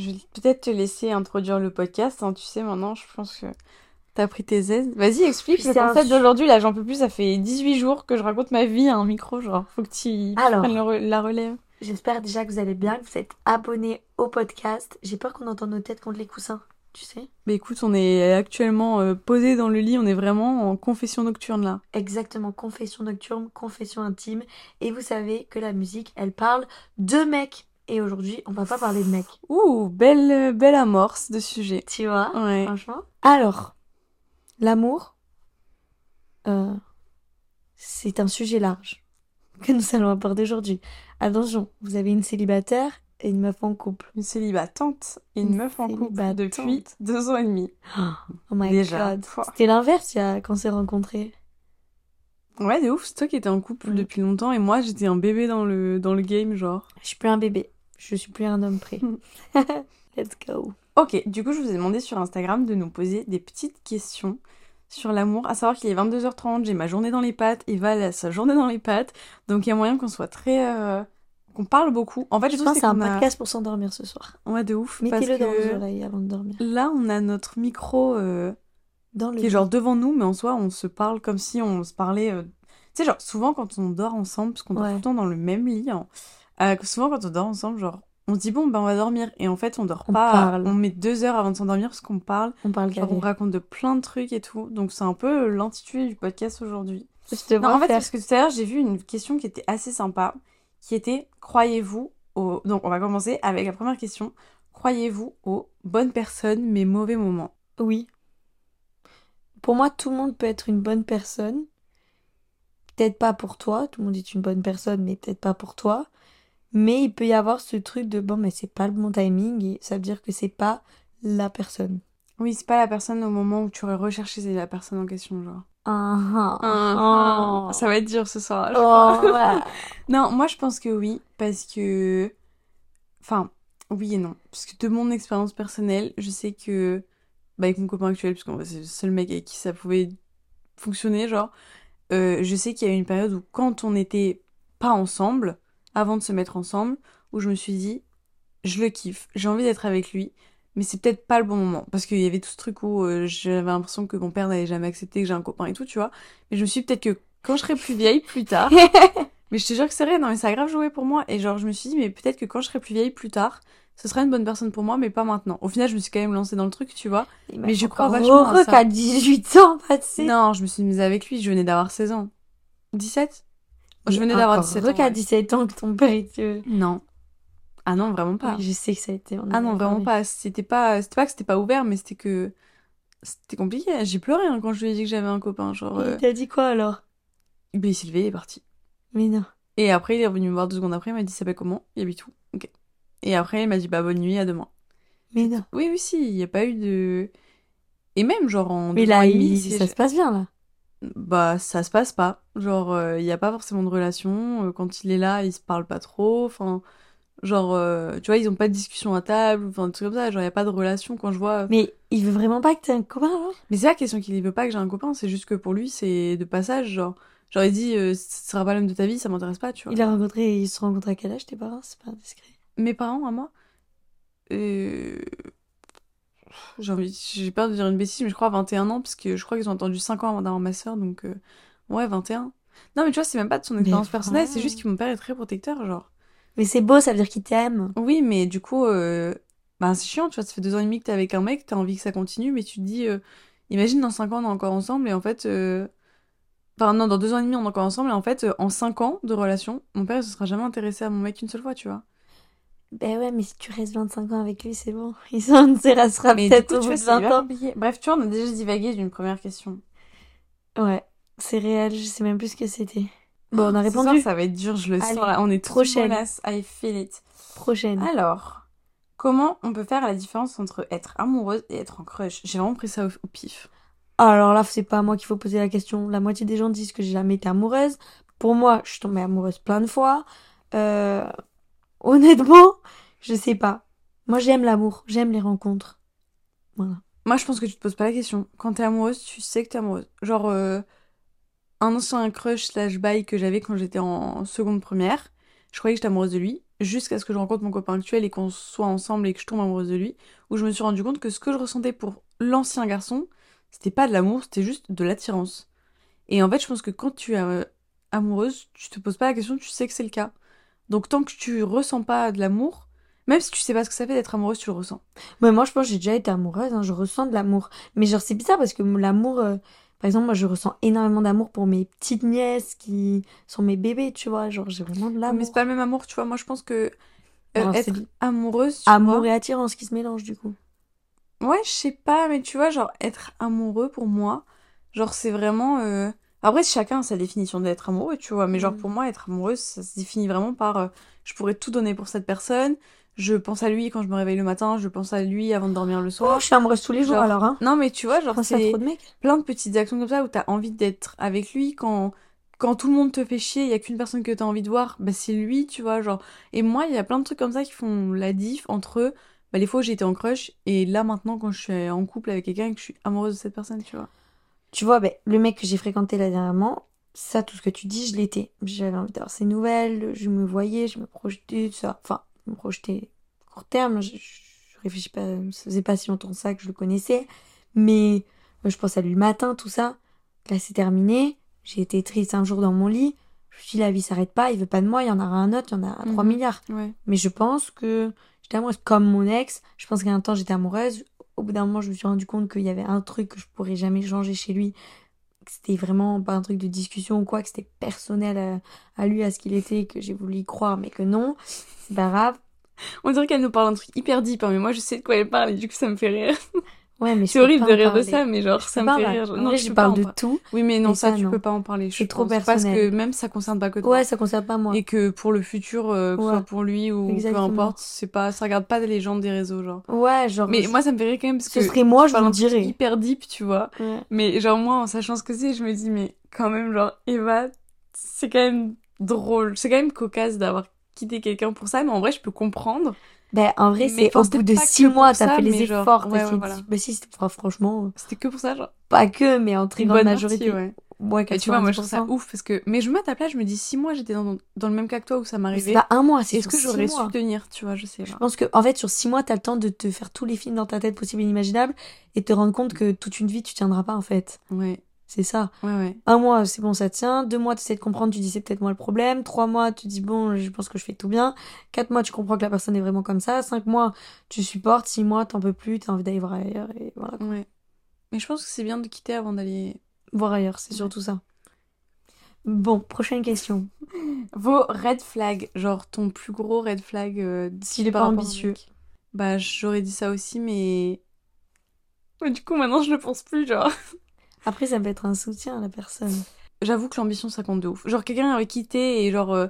Je vais peut-être te laisser introduire le podcast. hein. Tu sais, maintenant, je pense que t'as pris tes aises. Vas-y, explique le C'est un concept su- d'aujourd'hui. Là, j'en peux plus. Ça fait 18 jours que je raconte ma vie à un micro. Genre, faut que tu Alors. prennes re- la relève. J'espère déjà que vous allez bien, que vous êtes abonnés au podcast. J'ai peur qu'on entende nos têtes contre les coussins, tu sais Mais écoute, on est actuellement euh, posé dans le lit. On est vraiment en confession nocturne là. Exactement, confession nocturne, confession intime. Et vous savez que la musique, elle parle de mecs. Et aujourd'hui, on va pas parler de mecs. Ouh, belle, belle amorce de sujet. Tu vois Ouais. Franchement. Alors, l'amour, euh, c'est un sujet large que nous allons aborder aujourd'hui. Attention, vous avez une célibataire et une meuf en couple. Une célibatante et une Une meuf en couple depuis deux ans et demi. Oh my Déjà. god. C'était l'inverse quand on s'est rencontrés. Ouais, de ouf. C'est toi qui étais en couple Mm. depuis longtemps et moi, j'étais un bébé dans le, dans le game, genre. Je suis plus un bébé. Je suis plus un homme prêt. Let's go. Ok, du coup, je vous ai demandé sur Instagram de nous poser des petites questions sur l'amour. À savoir qu'il est 22h30, j'ai ma journée dans les pattes, Eva elle a sa journée dans les pattes. Donc, il y a moyen qu'on soit très. euh, qu'on parle beaucoup. En fait, Je je pense que c'est un a... podcast pour s'endormir ce soir. Ouais, de ouf. Mettez-le dans vos oreilles avant de dormir. Là, on a notre micro euh, Dans le qui est genre devant nous, mais en soi, on se parle comme si on se parlait. euh, Tu sais, genre, souvent quand on dort ensemble, parce qu'on dort Ouais. tout le temps dans le même lit, hein, euh, souvent quand on dort ensemble, genre, on se dit bon, ben on va dormir. Et en fait, on dort On pas. parle. On met deux heures avant de s'endormir parce qu'on parle. On parle Genre, on raconte de plein de trucs et tout. Donc, c'est un peu l'intitulé du podcast aujourd'hui. Non, en fait, faire. parce que tout à l'heure, j'ai vu une question qui était assez sympa, qui était croyez-vous au. Donc, on va commencer avec la première question. Croyez-vous aux bonnes personnes mais mauvais moments? Oui. Pour moi, tout le monde peut être une bonne personne. Peut-être pas pour toi, tout le monde est une bonne personne, mais peut-être pas pour toi. Mais il peut y avoir ce truc de bon, mais c'est pas le bon timing, et ça veut dire que c'est pas la personne. Oui, c'est pas la personne au moment où tu aurais recherché c'est la personne en question, genre. Ah, ah, Ah, ah. Ça va être dur ce soir. Oh, ouais. Non, moi je pense que oui, parce que. Enfin, oui et non. Parce que de mon expérience personnelle, je sais que. Bah, avec mon copain actuel, parce que c'est le seul mec avec qui ça pouvait fonctionner, genre. euh, je sais qu'il y a eu une période où, quand on n'était pas ensemble, avant de se mettre ensemble, où je me suis dit, je le kiffe, j'ai envie d'être avec lui, mais c'est peut-être pas le bon moment. Parce qu'il y avait tout ce truc où euh, j'avais l'impression que mon père n'allait jamais accepter que j'ai un copain et tout, tu vois. Mais je me suis dit peut-être que quand je serai plus vieille, plus tard, mais je te jure que c'est vrai, non mais ça a grave joué pour moi. Et genre je me suis dit, mais peut-être que quand je serai plus vieille, plus tard, ce sera une bonne personne pour moi, mais pas maintenant. Au final, je me suis quand même lancée dans le truc, tu vois. Mais je crois vachement à heureux ça. qu'à 18 ans, pas de sais. Non, je me suis mise avec lui, je venais d'avoir 16 ans. 17 Je venais d'avoir Encore 17 heureux ans. qu'à ouais. 17 ans que ton père était... Non. Ah non, vraiment pas. Oui, je sais que ça a été... Ah non, vraiment parlé. pas. C'était pas, c'était pas que c'était pas ouvert, mais c'était que c'était compliqué. J'ai pleuré hein, quand je lui ai dit que j'avais un copain. Genre, Et euh, Il t'a dit quoi alors? Ben, il s'est levé, il est parti. Mais non. Et après, il est revenu me voir deux secondes après, il m'a dit, ça s'appelle comment? Il habite où? Ok. Et après, il m'a dit, bah, bonne nuit, à demain. Mais non. Oui, oui, si, il n'y a pas eu de. Et même, genre, en. Mais deux ans là, et demi, il- ça se passe bien là. Bah, ça se passe pas. Genre, euh, il n'y a pas forcément de relation. euh, Quand il est là, ils se parlent pas trop. Enfin, genre, euh, tu vois, ils ont pas de discussion à table. Enfin, des trucs comme ça. Genre, il n'y a pas de relation quand je vois. Mais il veut vraiment pas que t'aies un copain Mais c'est la question qu'il veut pas que j'ai un copain. C'est juste que pour lui, c'est de passage. Genre, genre il dit, euh, ce sera pas l'homme de ta vie, ça m'intéresse pas, tu vois. Il a rencontré, ils se sont rencontrés à quel âge tes parents? C'est pas indiscret. Mes parents, à moi euh... J'ai envie... J'ai peur de dire une bêtise, mais je crois à 21 ans, parce que je crois qu'ils ont attendu 5 ans avant d'avoir ma soeur, donc euh, ouais, 21. Non, mais tu vois, c'est même pas de son expérience personnelle, c'est juste que mon père est très protecteur, genre. Mais c'est beau, ça veut dire qu'il t'aime. Oui, mais du coup, euh... bah, c'est chiant, tu vois, ça fait deux ans et demi que t'es avec un mec, t'as envie que ça continue, mais tu te dis, euh, imagine dans 5 ans on est encore ensemble, et en fait, euh, enfin non, dans deux ans et demi on est encore ensemble, et en fait, en 5 ans de relation, mon père il se sera jamais intéressé à mon mec une seule fois, tu vois. Ben ouais, mais si tu restes 25 ans avec lui, c'est bon. Il s'en du peut-être au bout de c'est 20 hyper ans. compliqué. Bref, tu vois, on a déjà divagué d'une première question. Ouais, c'est réel, je sais même plus ce que c'était. Bon, on a soir, répondu. ça va être dur, je le Allez, sens. là. On est trop prochaine. I feel it. Prochaine. Alors, comment on peut faire la différence entre être amoureuse et être en crush? J'ai vraiment pris ça au, au pif. Alors là, c'est pas à moi qu'il faut poser la question. La moitié des gens disent que j'ai jamais été amoureuse. Pour moi, je suis tombée amoureuse plein de fois. Euh, honnêtement, je sais pas. Moi, j'aime l'amour, j'aime les rencontres. Voilà. Moi, je pense que tu te poses pas la question. Quand t'es amoureuse, tu sais que t'es amoureuse. Genre, euh, un ancien crush slash bail que j'avais quand j'étais en seconde première, je croyais que j'étais amoureuse de lui. jusqu'à ce que je rencontre mon copain actuel et qu'on soit ensemble et que je tombe amoureuse de lui, où je me suis rendu compte que ce que je ressentais pour l'ancien garçon, c'était pas de l'amour, c'était juste de l'attirance. Et en fait, je pense que quand tu es euh, amoureuse, tu te poses pas la question, tu sais que c'est le cas. Donc tant que tu ressens pas de l'amour, même si tu sais pas ce que ça fait d'être amoureuse, tu le ressens. Moi, je pense que j'ai déjà été amoureuse, hein, je ressens de l'amour. Mais genre, c'est bizarre parce que l'amour, euh, par exemple, moi, je ressens énormément d'amour pour mes petites nièces qui sont mes bébés, tu vois. Genre, j'ai vraiment de l'amour. Mais c'est pas le même amour, tu vois. Moi, je pense que euh, Alors, être amoureuse, tu Amour vois- et attirance qui se mélangent, du coup. Ouais, je sais pas, mais tu vois, genre, être amoureux pour moi, genre, c'est vraiment. euh, Après, chacun a sa définition d'être amoureux, tu vois, mais genre, Mm. pour moi, être amoureuse, ça se définit vraiment par euh, je pourrais tout donner pour cette personne, je pense à lui quand je me réveille le matin, je pense à lui avant de dormir le Oh, soir. je suis amoureuse tous les jours, Genre, alors, hein. Non, mais tu vois, genre, c'est plein de petites actions comme ça où t'as envie d'être avec lui quand. Quand tout le monde te fait chier, il y a qu'une personne que t'as envie de voir, bah c'est lui, tu vois, genre. Et moi, il y a plein de trucs comme ça qui font la diff entre bah, les fois où j'étais en crush et là maintenant quand je suis en couple avec quelqu'un et que je suis amoureuse de cette personne, tu vois. Tu vois, ben, le mec que j'ai fréquenté là dernièrement, ça, tout ce que tu dis, je l'étais. J'avais envie d'avoir ses nouvelles, je me voyais, je me projetais, tout ça. Enfin, je me projetais court terme, je, je réfléchis pas, ça faisait pas si longtemps ça que je le connaissais. Mais euh, je pense à lui le matin, tout ça. Là, c'est terminé. J'ai été triste un jour dans mon lit. Je me suis dit, la vie s'arrête pas, il veut pas de moi, il y en aura un autre, il y en a 3 Mhm. milliards. Ouais. Mais je pense que j'étais amoureuse comme mon ex. Je pense qu'à un temps j'étais amoureuse. Au bout d'un moment, je me suis rendu compte qu'il y avait un truc que je pourrais jamais changer chez lui. Que c'était vraiment pas un truc de discussion ou quoi, que c'était personnel à, à lui, à ce qu'il était, que j'ai voulu y croire, mais que non. C'est pas grave. On dirait qu'elle nous parle d'un truc hyper deep, hein, mais moi je sais de quoi elle parle et du coup ça me fait rire. Ouais, mais je C'est horrible de rire de ça, mais genre Je ça me pas fait rire. Non, En vrai, tu je pas parle de tout. Oui, mais non, ça, ça, tu non. peux pas en parler. je C'est trop pense. Parce que personnel. même ça concerne pas que toi. Ouais, ça concerne pas moi. Et que pour le futur, euh, que ce Ouais. soit pour lui ou Exactement. peu importe, c'est pas, ça regarde pas les gens des réseaux, genre. Ouais, genre. Mais je- moi ça me fait rire quand même parce ce que serait moi, tu je vous truc dirais. hyper deep, tu vois. Ouais. Mais genre moi, en sachant ce que c'est, je me dis, mais quand même, genre, Eva, c'est quand même drôle. C'est quand même cocasse d'avoir quitté quelqu'un pour ça, mais en vrai, je peux comprendre. Ben, en vrai, c'est au bout de six mois, t'as fait les genre, efforts. ouais, ouais, voilà. Ben si, c'était- enfin, franchement, C'était que pour ça, genre. pas que, mais en très Une grande bonne majorité. partie, ouais. Tu vois, moi, je trouve ça 90%. ouf parce que. Mais je me mets à ta place, je me dis, six mois, j'étais dans, dans le même cas que toi où ça c'est m'arrivait. pas un mois, c'est Est-ce que j'aurais su tenir, tu vois, je sais Je pense que, en fait, sur six mois, t'as le temps de te faire tous les films dans ta tête possibles et inimaginables et te rendre compte que toute une vie, tu tiendras pas, en fait. Ouais, C'est ça. ouais, ouais. Un mois, c'est bon, ça tient. Deux mois, tu essaies de comprendre, tu dis c'est peut-être moi le problème. Trois mois, tu dis bon, je pense que je fais tout bien. Quatre mois, tu comprends que la personne est vraiment comme ça. Cinq mois, tu supportes. Six mois, t'en peux plus, t'as envie d'aller voir ailleurs et voilà. Ouais. Mais je pense que c'est bien de quitter avant d'aller. Voir ailleurs, c'est surtout ça. Bon, prochaine question. Vos red flags, genre ton plus gros red flag euh, S'il est pas ambitieux. Bah, j'aurais dit ça aussi, mais. Mais du coup, maintenant, je le pense plus, genre. Après, ça peut être un soutien à la personne. J'avoue que l'ambition, ça compte de ouf. Genre, quelqu'un aurait quitté et genre. euh,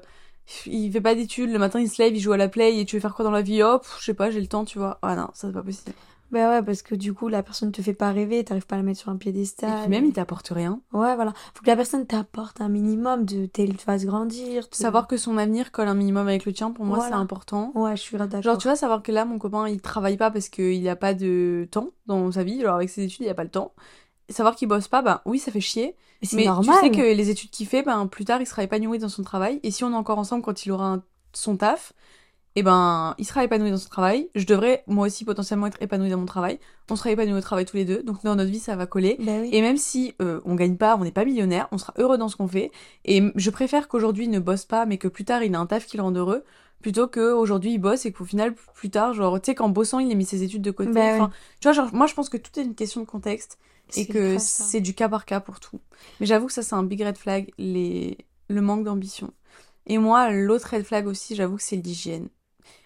il fait pas d'études, le matin il se lève, il joue à la play et tu veux faire quoi dans la vie? Hop, je sais pas, j'ai le temps, tu vois. Ah non, ça c'est pas possible. Bah ouais, parce que du coup, la personne te fait pas rêver, t'arrives pas à la mettre sur un Et piédestal. puis même, il t'apporte rien. Ouais, voilà. Faut que la personne t'apporte un minimum, de t'elle te fasse grandir. te- Savoir que son avenir colle un minimum avec le tien, pour moi, Voilà. c'est important. Ouais, je suis d'accord. Genre, tu vois, savoir que là, mon copain, il travaille pas parce qu'il a pas de temps dans sa vie. Genre, avec ses études, il a pas le temps. Savoir qu'il bosse pas, bah oui, ça fait chier. Mais Mais normal. tu sais que les études qu'il fait, ben, plus tard, il sera épanoui dans son travail. Et si on est encore ensemble quand il aura un- son taf, et ben, il sera épanoui dans son travail. Je devrais, moi aussi, potentiellement être épanoui dans mon travail. On sera épanouis au travail tous les deux. Donc, dans notre vie, ça va coller. Bah oui. Et même si euh, on gagne pas, on n'est pas millionnaire, on sera heureux dans ce qu'on fait. Et je préfère qu'aujourd'hui il ne bosse pas, mais que plus tard il ait un taf qui le rende heureux, plutôt qu'aujourd'hui il bosse et qu'au final plus tard, genre tu sais qu'en bossant il ait mis ses études de côté. Bah Enfin, tu vois, genre moi je pense que tout est une question de contexte et que c'est du cas par cas pour tout. Mais j'avoue que ça c'est un big red flag, les... le manque d'ambition. Et moi l'autre red flag aussi, j'avoue que c'est l'hygiène.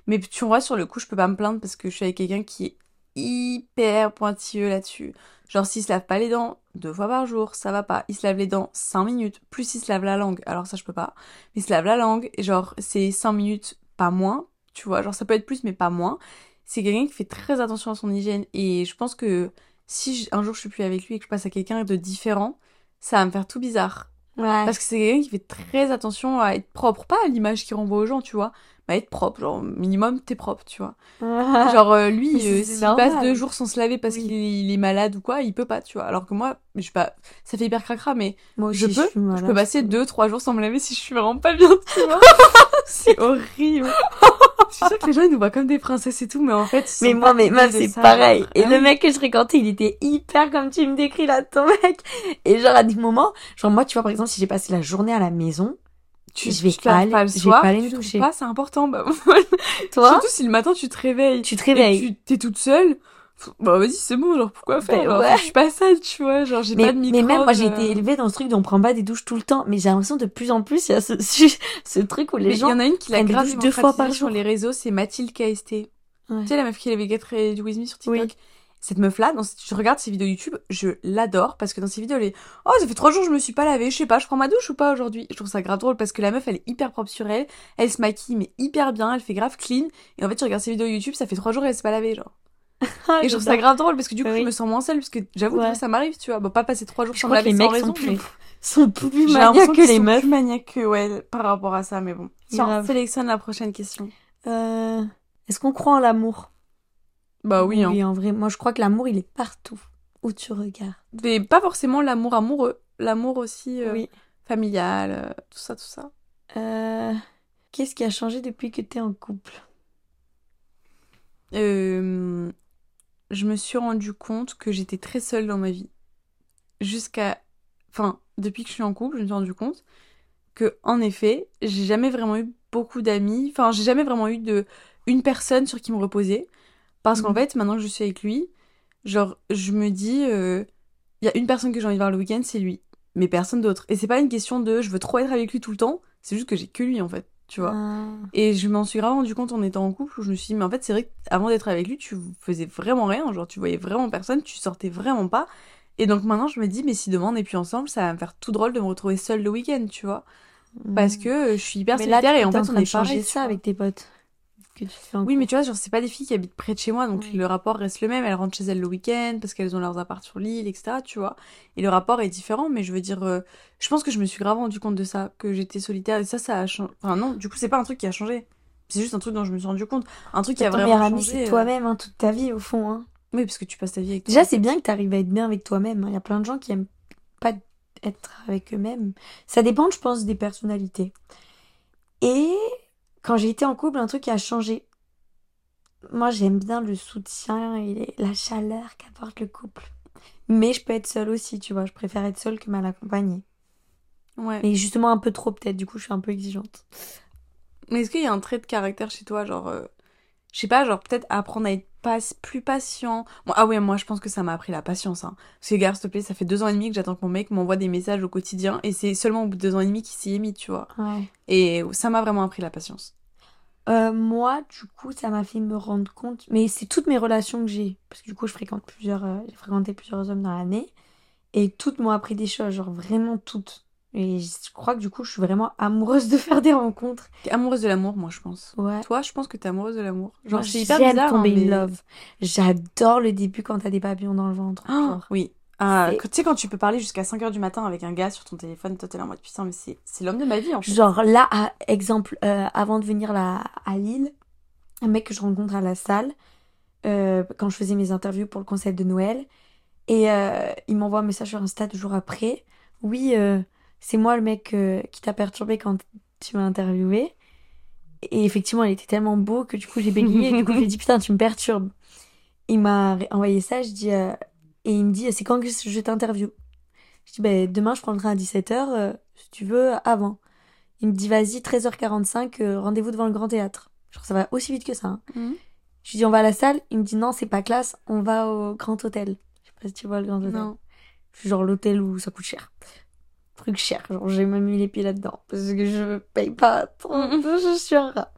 Mais tu vois sur le coup je peux pas me plaindre parce que je suis avec quelqu'un qui est hyper pointilleux là-dessus. Genre s'il se lave pas les dents deux fois par jour, ça va pas. Il se lave les dents cinq minutes, plus il se lave la langue. Alors ça je peux pas. Mais il se lave la langue, et genre c'est cinq minutes, pas moins. Tu vois, genre ça peut être plus mais pas moins. C'est quelqu'un qui fait très attention à son hygiène et je pense que si je- un jour je suis plus avec lui et que je passe à quelqu'un de différent, ça va me faire tout bizarre. Ouais. Parce que c'est quelqu'un qui fait très attention à être propre, pas à l'image qu'il renvoie aux gens, tu vois, mais à être propre, genre minimum t'es propre, tu vois. Genre euh, lui, euh, s'il passe deux jours sans se laver parce Oui. qu'il est, malade ou quoi, il peut pas, tu vois. Alors que moi, je sais pas, ça fait hyper cracra, mais Moi aussi, je peux, malade, je peux passer deux, trois jours sans me laver si je suis vraiment pas bien, tu vois. c'est horrible. Je suis sûre que les gens ils nous voient comme des princesses et tout, mais en fait. Mais moi, pas mais meuf, idées de c'est pareil. Et Ah le oui. mec que je fréquentais, il était hyper comme tu me décris là, ton mec. Et genre, à des moments, genre, moi, tu vois, par exemple, si j'ai passé la journée à la maison, tu, je vais tu laves aller- pas le je vais soir, pas aller me tu doucher. pas, c'est important. Bah, toi, Surtout si le matin tu te réveilles. tu te et réveilles. tu t'es toute seule. Bah vas-y, c'est bon, genre pourquoi faire Ben genre, ouais. Je suis pas sale, tu vois, genre j'ai Mais, pas de mais microbe. même moi, j'ai euh. été élevée dans ce truc dont on prend pas des douches tout le temps. Mais j'ai l'impression de plus en plus, il y a ce, ce truc où les Mais il gens. y en a une qui l'a grave deux fois par démocratisée sur jour. les réseaux, c'est Mathilde KST. Ouais. Tu sais, la meuf qui avait Get Ready With Me sur TikTok. Oui. Cette meuf-là, dans, je regarde ses vidéos YouTube, je l'adore parce que dans ses vidéos, elle est Oh, ça fait trois jours je me suis pas lavée, je sais pas, je prends ma douche ou pas aujourd'hui? Je trouve ça grave drôle parce que la meuf, elle est hyper propre sur elle, elle se maquille, mais hyper bien, elle fait grave clean. Et en fait, tu regardes ses vidéos YouTube, ça fait trois jours et elle s'est pas lavée, genre. Ah, Et je trouve ça grave drôle parce que du coup, Oui. je me sens moins seule parce que j'avoue, Ouais. que ça m'arrive, tu vois. Bon, pas passer trois jours Je sans me laver les sans mecs raison, sont plus, mais sont plus maniaques que les meufs. plus maniaques que ouais, par rapport à ça, mais bon. Tiens, sélectionne la prochaine question. Euh, Est-ce qu'on croit en l'amour? Bah oui, hein. Oui, en vrai. Moi, je crois que l'amour, il est partout où tu regardes. Mais pas forcément l'amour amoureux, l'amour aussi euh, Oui. familial, euh, tout ça, tout ça. Euh, Qu'est-ce qui a changé depuis que t'es en couple? Euh, je me suis rendu compte que j'étais très seule dans ma vie. Jusqu'à. Enfin, depuis que je suis en couple, je me suis rendu compte que, en effet, j'ai jamais vraiment eu beaucoup d'amis. Enfin, j'ai jamais vraiment eu de une personne sur qui me reposer. Parce qu'en Mhm. fait, maintenant que je suis avec lui, genre, je me dis, il y a une personne que j'ai envie de voir le week-end, c'est lui. Mais personne d'autre. Et c'est pas une question de je veux trop être avec lui tout le temps, c'est juste que j'ai que lui, en fait. Tu vois. Ah. Et je m'en suis rendu compte en étant en couple où je me suis dit, mais en fait, c'est vrai qu'avant d'être avec lui, tu faisais vraiment rien. Genre, tu voyais vraiment personne, tu sortais vraiment pas. Et donc maintenant, je me dis, mais si demain on n'est plus ensemble, ça va me faire tout drôle de me retrouver seule le week-end, tu vois. Parce que euh, je suis hyper Mais solitaire et en fait, on est pareil. ça avec tes potes. Que tu fais en Oui, mais tu vois, genre, c'est pas des filles qui habitent près de chez moi, donc Oui. le rapport reste le même. Elles rentrent chez elles le week-end parce qu'elles ont leurs apparts sur l'île, etc., tu vois. Et le rapport est différent, mais je veux dire, euh, je pense que je me suis grave rendu compte de ça, que j'étais solitaire, et ça, ça a changé. Enfin, non, du coup, c'est pas un truc qui a changé. C'est juste un truc dont je me suis rendu compte. Un truc qui a vraiment ami, changé. c'est euh, toi-même, hein, toute ta vie, au fond. Hein. Oui, parce que tu passes ta vie avec Déjà, c'est bien que tu arrives à être bien avec toi-même. hein. Il y a plein de gens qui aiment pas être avec eux-mêmes. Ça dépend, je pense, des personnalités. Et quand j'ai été en couple, un truc a changé. Moi, j'aime bien le soutien et la chaleur qu'apporte le couple. Mais je peux être seule aussi, tu vois. Je préfère être seule que mal accompagnée. Ouais. Mais justement, un peu trop, peut-être. Du coup, je suis un peu exigeante. Mais est-ce qu'il y a un trait de caractère chez toi, genre, euh, je sais pas, genre peut-être apprendre à être pas, plus patient. Bon, ah ouais, moi je pense que ça m'a appris la patience. Hein. Parce que, gars, s'il te plaît, ça fait deux ans et demi que j'attends que mon mec m'envoie des messages au quotidien et c'est seulement au bout de deux ans et demi qu'il s'y est mis, tu vois. Ouais. Et ça m'a vraiment appris la patience. Euh, moi, du coup, ça m'a fait me rendre compte, mais c'est toutes mes relations que j'ai, parce que du coup, je fréquente plusieurs, euh, j'ai fréquenté plusieurs hommes dans l'année, et toutes m'ont appris des choses, genre vraiment toutes. Et je crois que du coup, je suis vraiment amoureuse de faire des rencontres. T'es amoureuse de l'amour, moi je pense. Ouais. Toi, je pense que t'es amoureuse de l'amour. Genre, c'est hyper bizarre. tomber hein, in mais- love. J'adore le début quand t'as des papillons dans le ventre. Genre. oui. Ah, tu sais, quand tu peux parler jusqu'à 5h du matin avec un gars sur ton téléphone, toi t'es là en mode putain, mais c'est c'est l'homme de ma vie en fait. Genre là, à- exemple, euh, avant de venir là, à Lille, un mec que je rencontre à la salle, euh, quand je faisais mes interviews pour le concept de Noël, et euh, il m'envoie un message sur Insta deux jours après. Oui, euh, c'est moi le mec euh, qui t'a perturbé quand tu m'as interviewé. Et effectivement, il était tellement beau que du coup j'ai bégayé, et du coup je lui ai dit putain, tu me perturbes. Il m'a envoyé ça, je dis, euh, et il me dit, c'est quand que je t'interview? Je dis, ben, demain je prends le train à 17h, si tu veux, avant. Il me dit, vas-y, 13h45, euh, rendez-vous devant le Grand Théâtre. Genre, ça va aussi vite que ça. hein. Mhm. Je lui dis, on va à la salle. Il me dit, non, c'est pas classe, on va au Grand Hôtel. Je sais pas si tu vois le Grand Hôtel. Non. Genre l'hôtel où ça coûte cher. Truc cher. Genre, j'ai même mis les pieds là-dedans. Parce que je paye pas trop. Mhm. Je suis un rat.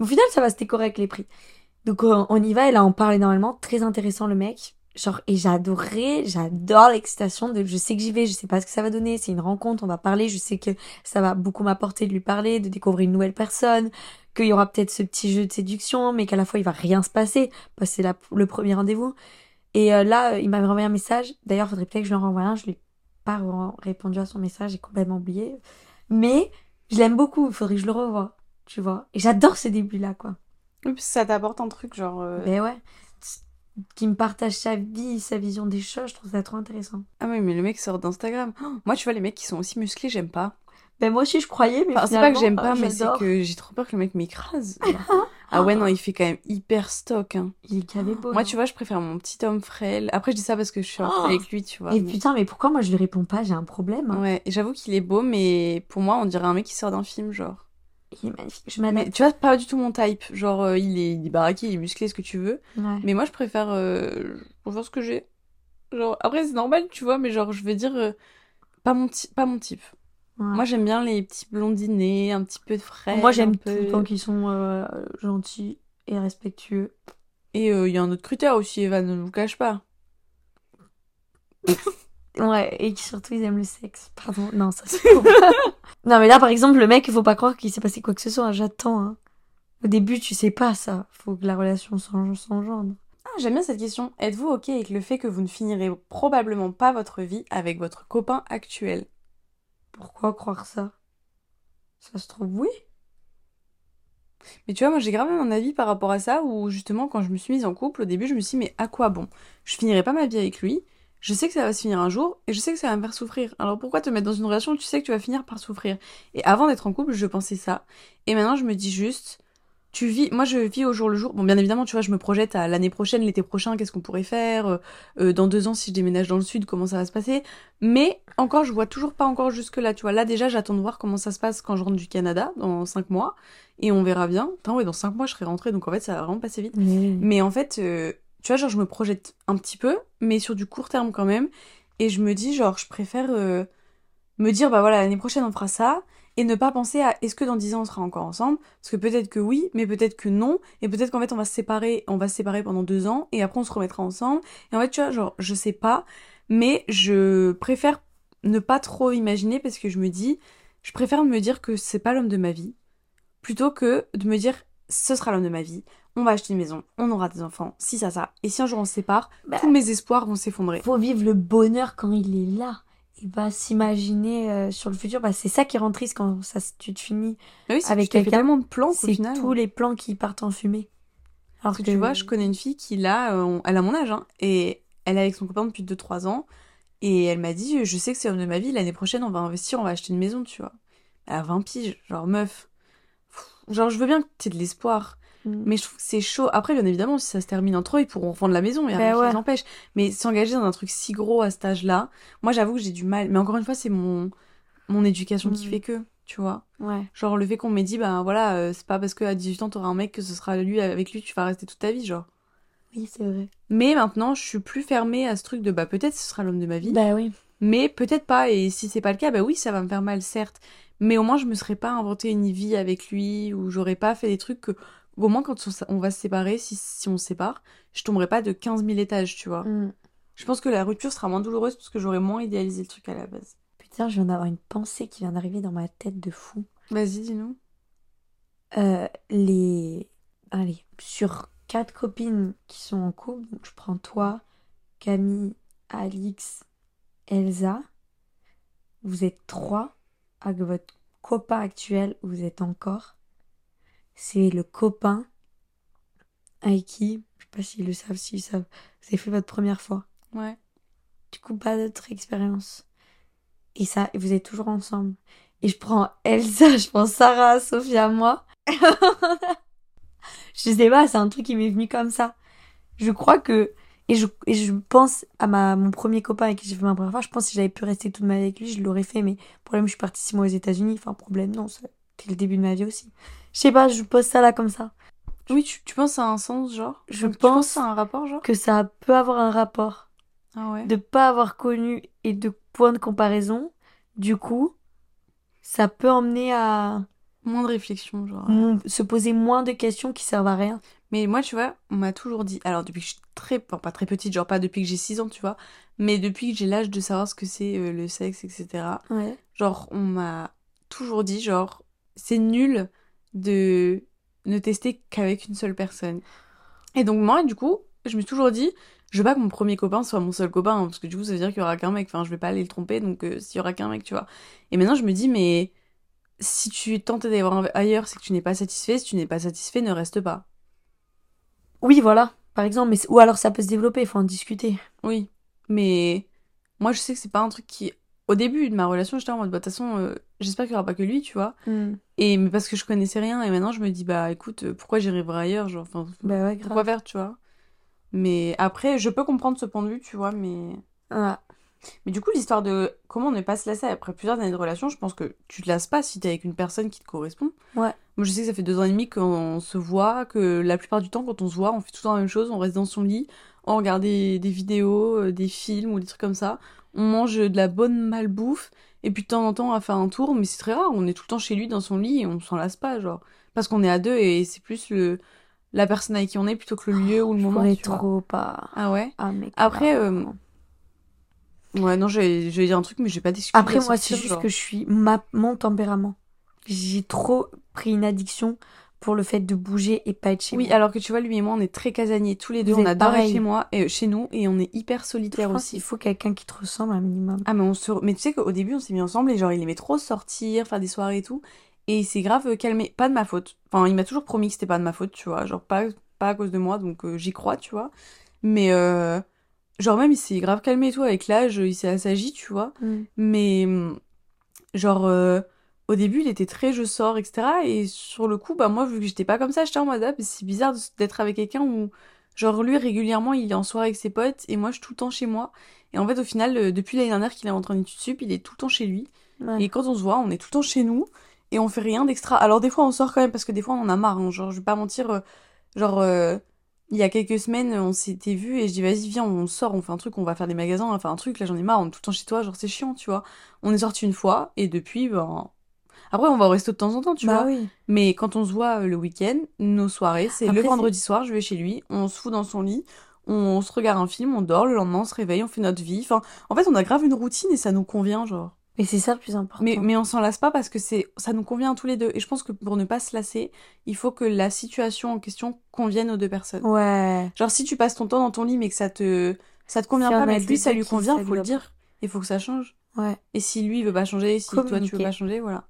Au final, ça va, c'était correct les prix. Donc, on on y va et là, on parle énormément. Très intéressant, le mec. Genre, et j'adorais, j'adore l'excitation de, je sais que j'y vais, je sais pas ce que ça va donner, c'est une rencontre, on va parler, je sais que ça va beaucoup m'apporter de lui parler, de découvrir une nouvelle personne, qu'il y aura peut-être ce petit jeu de séduction, mais qu'à la fois il va rien se passer, parce que c'est le premier rendez-vous. Et euh, là, euh, il m'avait renvoyé un message, d'ailleurs, faudrait peut-être que je lui en renvoie un, je lui pas répondu à son message, j'ai complètement oublié. Mais, je l'aime beaucoup, il faudrait que je le revoie, tu vois. Et j'adore ce début-là, quoi. Oui, parce que ça t'apporte un truc, genre. euh, Ben ouais. Qui me partage sa vie, sa vision des choses, je trouve ça trop intéressant. Ah oui, mais le mec sort d'Instagram. Oh, moi, tu vois, les mecs qui sont aussi musclés, j'aime pas. Ben moi aussi je croyais, mais Enfin, c'est pas que j'aime pas, euh, mais c'est que j'ai trop peur que le mec m'écrase. Ah ouais, non, il fait quand même hyper stock. Hein. Il est calé beau. Moi, tu vois, je préfère mon petit homme frêle. Après, je dis ça parce que je suis Oh avec lui, tu vois. Et mais- putain, mais pourquoi moi je lui réponds pas? J'ai un problème. hein. Ouais, j'avoue qu'il est beau, mais pour moi, on dirait un mec qui sort d'un film, genre. Il est magnifique. Je Mais tu vois, pas du tout mon type. Genre, euh, il est, il est baraqué, il est musclé, ce que tu veux. Ouais. Mais moi, je préfère, euh, je préfère ce que j'ai. Genre, après, c'est normal, tu vois, mais genre, je veux dire, euh, pas mon, pas mon type. Ouais. Moi, j'aime bien les petits blondinés, un petit peu de frais. Moi j'aime tout peu... le temps qu'ils sont euh, gentils et respectueux. Et euh, il y a un autre critère aussi, Eva, ne nous cache pas. Ouais, et surtout ils aiment le sexe. Pardon, non, ça c'est pour... Non, mais là par exemple, le mec, il faut pas croire qu'il s'est passé quoi que ce soit. J'attends. hein. Au début, tu sais pas ça. Faut que la relation s'en- s'engendre. Ah, j'aime bien cette question. Êtes-vous ok avec le fait que vous ne finirez probablement pas votre vie avec votre copain actuel? Pourquoi croire ça? Ça se trouve, oui. Mais tu vois, moi j'ai grave un avis par rapport à ça où justement quand je me suis mise en couple, au début je me suis dit mais à quoi bon? Je finirai pas ma vie avec lui, je sais que ça va se finir un jour et je sais que ça va me faire souffrir. Alors pourquoi te mettre dans une relation où tu sais que tu vas finir par souffrir? Et avant d'être en couple, je pensais ça. Et maintenant je me dis juste, tu vis, moi je vis au jour le jour. Bon bien évidemment, tu vois, je me projette à l'année prochaine, l'été prochain, qu'est-ce qu'on pourrait faire euh, euh, Dans deux ans si je déménage dans le sud, comment ça va se passer Mais encore, je vois toujours pas encore jusque là, tu vois. Là déjà, j'attends de voir comment ça se passe quand je rentre du Canada dans cinq mois et on verra bien. Putain, ouais, dans 5 mois, je serai rentrée, donc en fait, ça va vraiment passer vite. Mais... Mais en fait, euh, tu vois, genre, je me projette un petit peu, mais sur du court terme quand même. Et je me dis, genre, je préfère euh, me dire, bah voilà, l'année prochaine, on fera ça. Et ne pas penser à est-ce que dans 10 ans, on sera encore ensemble? Parce que peut-être que oui, mais peut-être que non. Et peut-être qu'en fait, on va se séparer, on va se séparer pendant deux ans, et après, on se remettra ensemble. Et en fait, tu vois, genre, je sais pas, mais je préfère ne pas trop imaginer parce que je me dis, je préfère me dire que c'est pas l'homme de ma vie plutôt que de me dire ce sera l'homme de ma vie, on va acheter une maison, on aura des enfants, si ça ça. Et si un jour on se sépare, Bah, tous mes espoirs vont s'effondrer. faut vivre le bonheur quand il est là. Bah s'imaginer euh, sur le futur, bah c'est ça qui rend triste quand ça, tu te finis oui, c'est avec tu quelqu'un, tellement de plans c'est tous les plans qui partent en fumée. Alors que tu vois, je connais une fille qui là, euh, elle a mon âge, hein, et elle est avec son copain depuis 2-3 ans, et elle m'a dit, je sais que c'est l'homme de ma vie, l'année prochaine on va investir, on va acheter une maison, tu vois. Elle a 20 piges, genre meuf. Pff, Genre je veux bien que t'aies de l'espoir, Mm. mais je trouve que c'est chaud. Après, bien évidemment, si ça se termine entre eux, ils pourront revendre la maison, il y a Bah rien qui ouais. les empêche. Mais s'engager dans un truc si gros à cet âge-là, moi j'avoue que j'ai du mal. Mais encore une fois, c'est mon, mon éducation qui Mm. fait que, tu vois. Ouais. Genre le fait qu'on m'ait dit, ben voilà, euh, c'est pas parce qu'à 18 ans t'auras un mec que ce sera lui, avec lui, tu vas rester toute ta vie, genre. Oui, c'est vrai. Mais maintenant, je suis plus fermée à ce truc de, bah peut-être ce sera l'homme de ma vie, Bah oui. mais peut-être pas. Et si c'est pas le cas, bah oui, ça va me faire mal, certes. Mais au moins, je me serais pas inventé une vie avec lui, ou j'aurais pas fait des trucs que, au moins, quand on, va se séparer, si, si on se sépare, je tomberai pas de 15 000 étages, tu vois. Mm. Je pense que la rupture sera moins douloureuse parce que j'aurais moins idéalisé le truc à la base. Putain, je viens d'avoir une pensée qui vient d'arriver dans ma tête de fou. Vas-y, dis-nous. Euh, les... Allez, sur quatre copines qui sont en couple, donc je prends toi, Camille, Alix, Elsa. Vous êtes trois avec votre copain actuel vous êtes encore. C'est le copain avec qui, je sais pas s'ils le savent, s'ils savent, vous avez fait votre première fois. Ouais. Du coup, pas d'autre expérience. Et ça, vous êtes toujours ensemble. Et je prends Elsa, je prends Sarah, Sophia, moi. je sais pas, c'est un truc qui m'est venu comme ça. Je crois que. Et je, et je pense à ma, mon premier copain avec qui j'ai fait ma première fois. Je pense que si j'avais pu rester toute ma vie avec lui, je l'aurais fait. Mais problème, je suis partie six mois aux États-Unis. Enfin, problème, non, c'était le début de ma vie aussi. Je sais pas, je pose ça là comme ça. Oui, tu, tu penses à un sens, genre? Je tu pense penses à un rapport, genre? Que ça peut avoir un rapport. Ah ouais. de pas avoir connu et de point de comparaison, du coup, ça peut emmener à Moins de réflexion, genre. mon- se poser moins de questions qui servent à rien. Mais moi, tu vois, on m'a toujours dit, alors depuis que je suis très, enfin, pas très petite, genre pas depuis que j'ai 6 ans, tu vois, mais depuis que j'ai l'âge de savoir ce que c'est euh, le sexe, etc., Ouais. genre, on m'a toujours dit, genre, c'est nul de ne tester qu'avec une seule personne. Et donc, moi, du coup, je me suis toujours dit, je veux pas que mon premier copain soit mon seul copain, hein, parce que du coup, ça veut dire qu'il y aura qu'un mec, enfin, je vais pas aller le tromper, donc euh, s'il y aura qu'un mec, tu vois. Et maintenant, je me dis, mais si tu tentes d'aller voir un- ailleurs, c'est que tu n'es pas satisfait, si tu n'es pas satisfait, ne reste pas. Oui, voilà, par exemple, mais ou alors ça peut se développer, il faut en discuter. Oui, mais moi je sais que c'est pas un truc qui au début de ma relation, j'étais en mode, bah, de toute façon, euh, j'espère qu'il n'y aura pas que lui, tu vois. Hmm. Et mais parce que je connaissais rien, et maintenant je me dis, bah écoute, euh, pourquoi j'irai voir ailleurs, genre, enfin, Bah ouais, pourquoi faire, tu vois. Mais après, je peux comprendre ce point de vue, tu vois, mais. Ouais. Mais du coup, l'histoire de comment ne pas se lasser après plusieurs années de relation, je pense que tu te lasses pas si t'es avec une personne qui te correspond. Ouais. Moi, je sais que ça fait deux ans et demi qu'on se voit, que la plupart du temps, quand on se voit, on fait tout le temps la même chose, on reste dans son lit, on regarde des, des vidéos, euh, des films ou des trucs comme ça, on mange de la bonne malbouffe, et puis de temps en temps, on va faire un tour, mais c'est très rare, on est tout le temps chez lui dans son lit et on s'en lasse pas, genre. Parce qu'on est à deux et c'est plus le, la personne avec qui on est plutôt que le lieu ou le Je moment, tu vois. trop pas. Ah ouais? Ah. Après, euh. Ouais, non, j'allais j'allais dire un truc, mais j'ai pas d'excuse Après, moi, c'est juste genre. que je suis ma... mon tempérament. J'ai trop pris une addiction pour le fait de bouger et pas être chez Oui, moi. alors que tu vois, lui et moi, on est très casaniers tous les deux. Vous On adore être chez moi, et chez nous, et on est hyper pense aussi. qu'il faut quelqu'un qui te ressemble un minimum. Ah, mais on se... Mais tu sais qu'au début, on s'est mis ensemble, et genre, il aimait trop sortir, faire des soirées et tout. Et il s'est grave euh, calmé. Pas de ma faute. Enfin, il m'a toujours promis que c'était pas de ma faute, tu vois. Genre, pas, pas à cause de moi, donc euh, j'y crois, tu vois. Mais, euh... genre, même, il s'est grave calmé et tout. Avec l'âge, il s'est assagi, tu vois. Hmm. Mais hum, genre euh, au début il était très je sors etc et sur le coup bah moi vu que j'étais pas comme ça j'étais en mode ah, c'est bizarre d'être avec quelqu'un où genre lui régulièrement il est en soirée avec ses potes et moi je suis tout le temps chez moi et en fait au final euh, depuis l'année dernière qu'il est rentré en études sup il est tout le temps chez lui Ouais. et quand on se voit on est tout le temps chez nous et on fait rien d'extra alors des fois on sort quand même parce que des fois on en a marre hein. genre je vais pas mentir euh, genre euh, il y a quelques semaines, on s'était vu et je dis vas-y viens on sort, on fait un truc, on va faire des magasins, on va faire un truc, là j'en ai marre, on est tout le temps chez toi, genre c'est chiant, tu vois. On est sorti une fois et depuis, ben... Après on va au resto de temps en temps, tu Bah vois. oui. Mais quand on se voit euh, le week-end, nos soirées, c'est le vendredi soir, je vais chez lui, on se fout dans son lit, on se regarde un film, on dort, le lendemain on se réveille, on fait notre vie. Enfin, en fait on a grave une routine et ça nous convient, genre. Mais c'est ça le plus important. Mais, mais on s'en lasse pas parce que c'est ça nous convient à tous les deux. Et je pense que pour ne pas se lasser, il faut que la situation en question convienne aux deux personnes. Ouais. Genre si tu passes ton temps dans ton lit mais que ça te ça te convient pas mais lui ça lui convient, ça faut le dire. Il faut que ça change. Ouais. Et si lui il veut pas changer, si toi tu veux pas changer, voilà.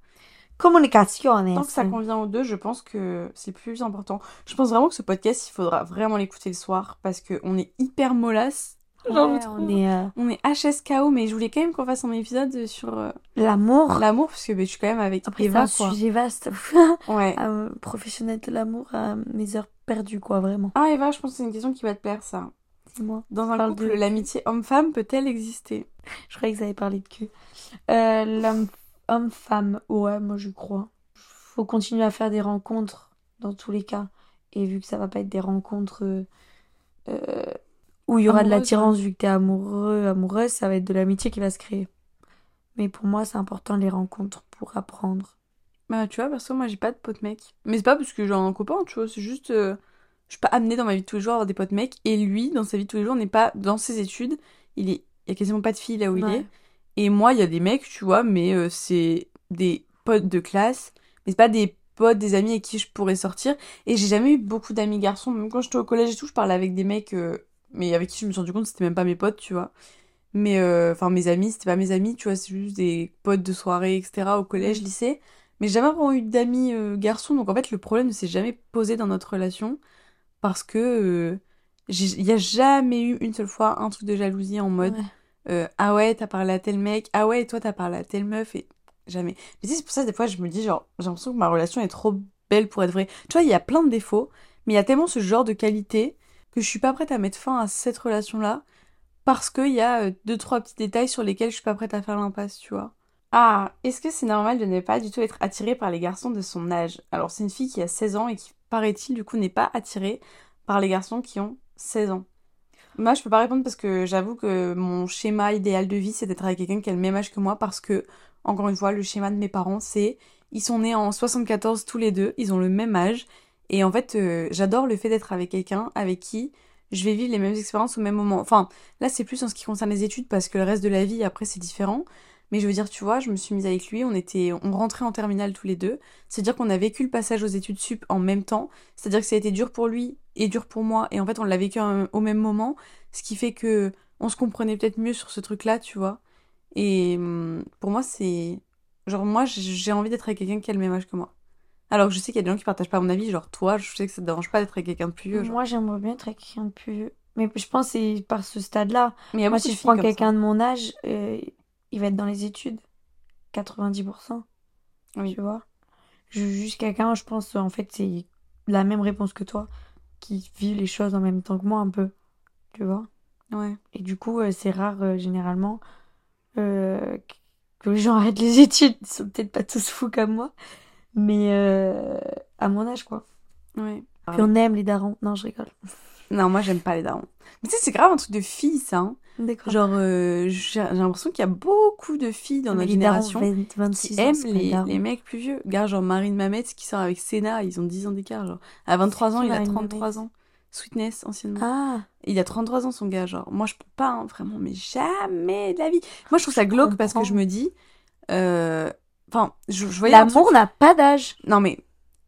Communication, Tant que ça convient aux deux, je pense que c'est plus important. Je pense vraiment que ce podcast, il faudra vraiment l'écouter le soir parce que on est hyper mollasse. Genre, Ouais, trouve. on est euh, On est HSKO, mais je voulais quand même qu'on fasse un épisode sur euh, l'amour. l'amour parce que ben, je suis quand même avec Après, c'est Eva un quoi. sujet vaste. Ouais. Euh, professionnel de l'amour à mes heures perdues, quoi, vraiment. Ah Eva, je pense que c'est une question qui va te plaire ça. Dis-moi. Dans un couple, de- l'amitié homme-femme peut-elle exister? Je croyais que vous avez parlé de cul. Euh, l'homme, homme-femme, ouais, moi je crois. Faut continuer à faire des rencontres dans tous les cas. Et vu que ça va pas être des rencontres euh, euh, où il y aura de l'attirance, vu que t'es amoureux, amoureuse, ça va être de l'amitié qui va se créer. Mais pour moi, c'est important les rencontres pour apprendre. Bah, tu vois, perso, moi, j'ai pas de potes mecs. Mais c'est pas parce que j'ai un copain, tu vois, c'est juste. euh, je suis pas amenée dans ma vie de tous les jours à avoir des potes mecs. Et lui, dans sa vie de tous les jours, n'est pas dans ses études. Il est. Il y a quasiment pas de filles là où il est. Et moi, il y a des mecs, tu vois, mais euh, c'est des potes de classe. Mais c'est pas des potes, des amis avec qui je pourrais sortir. Et j'ai jamais eu beaucoup d'amis garçons. Même quand j'étais au collège et tout, je parlais avec des mecs. euh, mais avec qui je me suis rendu compte que c'était même pas mes potes, tu vois. Mais euh, enfin, mes amis, c'était pas mes amis, tu vois, c'est juste des potes de soirée, etc. au collège, Mm. lycée. Mais j'ai jamais vraiment eu d'amis garçons, donc en fait le problème ne s'est jamais posé dans notre relation parce que il y a jamais eu une seule fois un truc de jalousie en mode Ouais. Euh, ah ouais t'as parlé à tel mec, ah ouais toi t'as parlé à telle meuf et jamais. Mais c'est pour ça des fois je me dis genre j'ai l'impression que ma relation est trop belle pour être vraie. Tu vois il y a plein de défauts, mais il y a tellement ce genre de qualité que je suis pas prête à mettre fin à cette relation là parce qu'il y a euh, deux trois petits détails sur lesquels je suis pas prête à faire l'impasse, tu vois. Ah, est-ce que c'est normal de ne pas du tout être attirée par les garçons de son âge? Alors, c'est une fille qui a 16 ans et qui, paraît-il, du coup, n'est pas attirée par les garçons qui ont 16 ans. Moi, je peux pas répondre parce que j'avoue que mon schéma idéal de vie, c'est d'être avec quelqu'un qui a le même âge que moi parce que, encore une fois, le schéma de mes parents, c'est ils sont nés en 74 tous les deux, ils ont le même âge et en fait, euh, j'adore le fait d'être avec quelqu'un avec qui je vais vivre les mêmes expériences au même moment. Enfin, là, c'est plus en ce qui concerne les études parce que le reste de la vie, après, c'est différent. Mais je veux dire, tu vois, je me suis mise avec lui, on était, on rentrait en terminale tous les deux. C'est-à-dire qu'on a vécu le passage aux études sup en même temps. C'est-à-dire que ça a été dur pour lui et dur pour moi. Et en fait, on l'a vécu au même moment. Ce qui fait que on se comprenait peut-être mieux sur ce truc-là, tu vois. Et hum, pour moi, c'est. Genre, moi, j'ai- envie d'être avec quelqu'un qui a le même âge que moi. Alors que je sais qu'il y a des gens qui partagent pas mon avis. Genre, toi, je sais que ça te dérange pas d'être avec quelqu'un de plus vieux. genre. Moi, j'aimerais bien être avec quelqu'un de plus vieux. Mais je pense que c'est par ce stade-là. Mais Moi, si je prends quelqu'un de mon âge, euh, il va être dans les études. 90%. Oui. Tu vois? Juge quelqu'un, je pense, en fait, c'est la même réponse que toi, qui vit les choses en même temps que moi, un peu. Tu vois? Ouais. Et du coup, euh, c'est rare, euh, généralement, euh, que les gens arrêtent les études. Ils sont peut-être pas tous fous comme moi, mais à mon âge, quoi. Ouais. Puis on aime les darons. Non, je rigole. Non, moi j'aime pas les darons. Mais tu sais, c'est grave un truc de filles, ça. hein. D'accord. Genre, euh, j'ai l'impression qu'il y a beaucoup de filles dans notre génération 20, qui 26 ans, aiment les, les mecs plus vieux. Gars, genre Marine Mamet qui sort avec Senna, ils ont 10 ans d'écart. Genre. À 23 C'est ans, qui, il a Marine 33 Mamet? ans. Sweetness, anciennement. Ah, Il a 33 ans, son gars, genre. Moi, je peux pas, hein, vraiment, mais jamais de la vie. Moi, je trouve ça glauque parce que je me dis. euh, Enfin, je, je voyais l'amour n'a pas d'âge. Non, mais